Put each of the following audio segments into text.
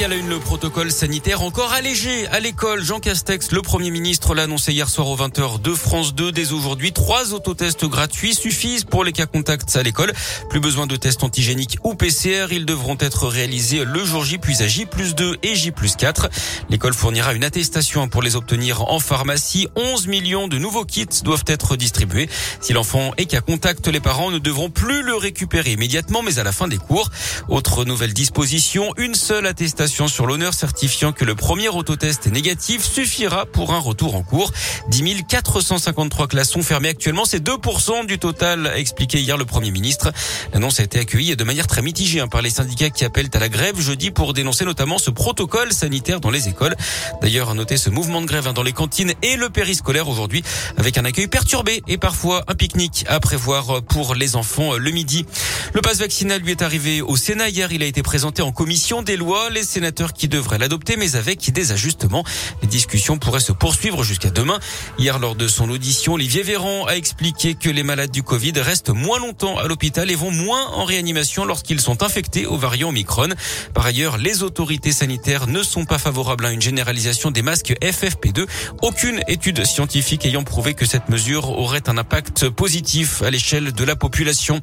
Et à la une, le protocole sanitaire encore allégé à l'école. Jean Castex, le Premier ministre, l'a annoncé hier soir aux 20h de France 2. Dès aujourd'hui, trois autotests gratuits suffisent pour les cas contacts à l'école. Plus besoin de tests antigéniques ou PCR. Ils devront être réalisés le jour J plus à J plus 2 et J plus 4. L'école fournira une attestation pour les obtenir en pharmacie. 11 millions de nouveaux kits doivent être distribués. Si l'enfant est cas contact, les parents ne devront plus le récupérer immédiatement, mais à la fin des cours. Autre nouvelle disposition, une seule attestation sur l'honneur certifiant que le premier autotest est négatif suffira pour un retour en cours. 10 453 classes sont fermées actuellement. C'est 2% du total, a expliqué hier le Premier ministre. L'annonce a été accueillie de manière très mitigée hein, par les syndicats qui appellent à la grève jeudi pour dénoncer notamment ce protocole sanitaire dans les écoles. D'ailleurs, à noter ce mouvement de grève hein, dans les cantines et le périscolaire aujourd'hui avec un accueil perturbé et parfois un pique-nique à prévoir pour les enfants le midi. Le passe vaccinal lui est arrivé au Sénat hier. Il a été présenté en commission des lois. Les sénateurs qui devraient l'adopter, mais avec des ajustements. Les discussions pourraient se poursuivre jusqu'à demain. Hier, lors de son audition, Olivier Véran a expliqué que les malades du Covid restent moins longtemps à l'hôpital et vont moins en réanimation lorsqu'ils sont infectés au variant Omicron. Par ailleurs, les autorités sanitaires ne sont pas favorables à une généralisation des masques FFP2. Aucune étude scientifique ayant prouvé que cette mesure aurait un impact positif à l'échelle de la population.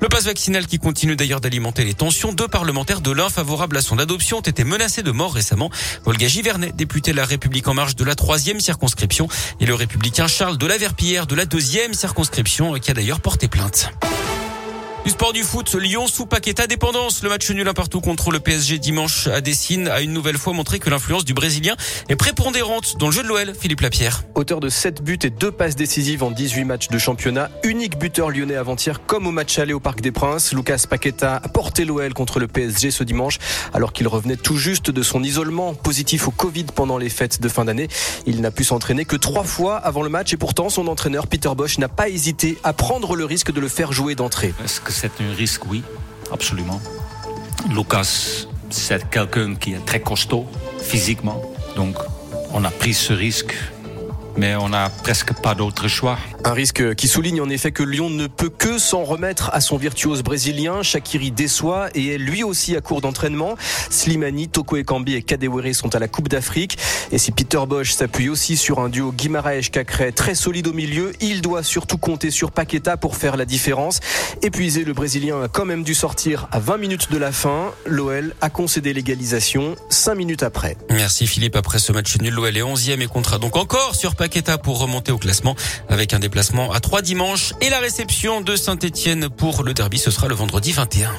Le passe vaccinal qui continue d'ailleurs d'alimenter les tensions. Deux parlementaires de l'un favorables à son adoption ont été menacés de mort récemment. Olga Givernet, député de la République en marche de la troisième circonscription, et le républicain Charles de la Verpillière de la deuxième circonscription, qui a d'ailleurs porté plainte. Du sport du foot, Lyon sous Paqueta dépendance. Le match nul un partout contre le PSG dimanche à Dessine a une nouvelle fois montré que l'influence du Brésilien est prépondérante dans le jeu de l'OL. Philippe Lapierre. Auteur de 7 buts et 2 passes décisives en 18 matchs de championnat, unique buteur lyonnais avant-hier comme au match aller au Parc des Princes. Lucas Paqueta a porté l'OL contre le PSG ce dimanche alors qu'il revenait tout juste de son isolement positif au Covid pendant les fêtes de fin d'année. Il n'a pu s'entraîner que trois fois avant le match et pourtant son entraîneur Peter Bosch n'a pas hésité à prendre le risque de le faire jouer d'entrée c'est un risque, oui, absolument. Lucas, c'est quelqu'un qui est très costaud physiquement. Donc, on a pris ce risque mais on n'a presque pas d'autre choix. Un risque qui souligne en effet que Lyon ne peut que s'en remettre à son virtuose brésilien. Shakiri déçoit et est lui aussi à court d'entraînement. Slimani, Toko Ekambi et Kadewere sont à la Coupe d'Afrique. Et si Peter Bosch s'appuie aussi sur un duo Guimaraes-Cacré très solide au milieu, il doit surtout compter sur Paqueta pour faire la différence. Épuisé, le Brésilien a quand même dû sortir à 20 minutes de la fin. L'OL a concédé l'égalisation 5 minutes après. Merci Philippe. Après ce match nul, l'OL est 11e et comptera donc encore sur Paqueta pour remonter au classement avec un déplacement à trois dimanches et la réception de Saint-Etienne pour le derby. Ce sera le vendredi 21.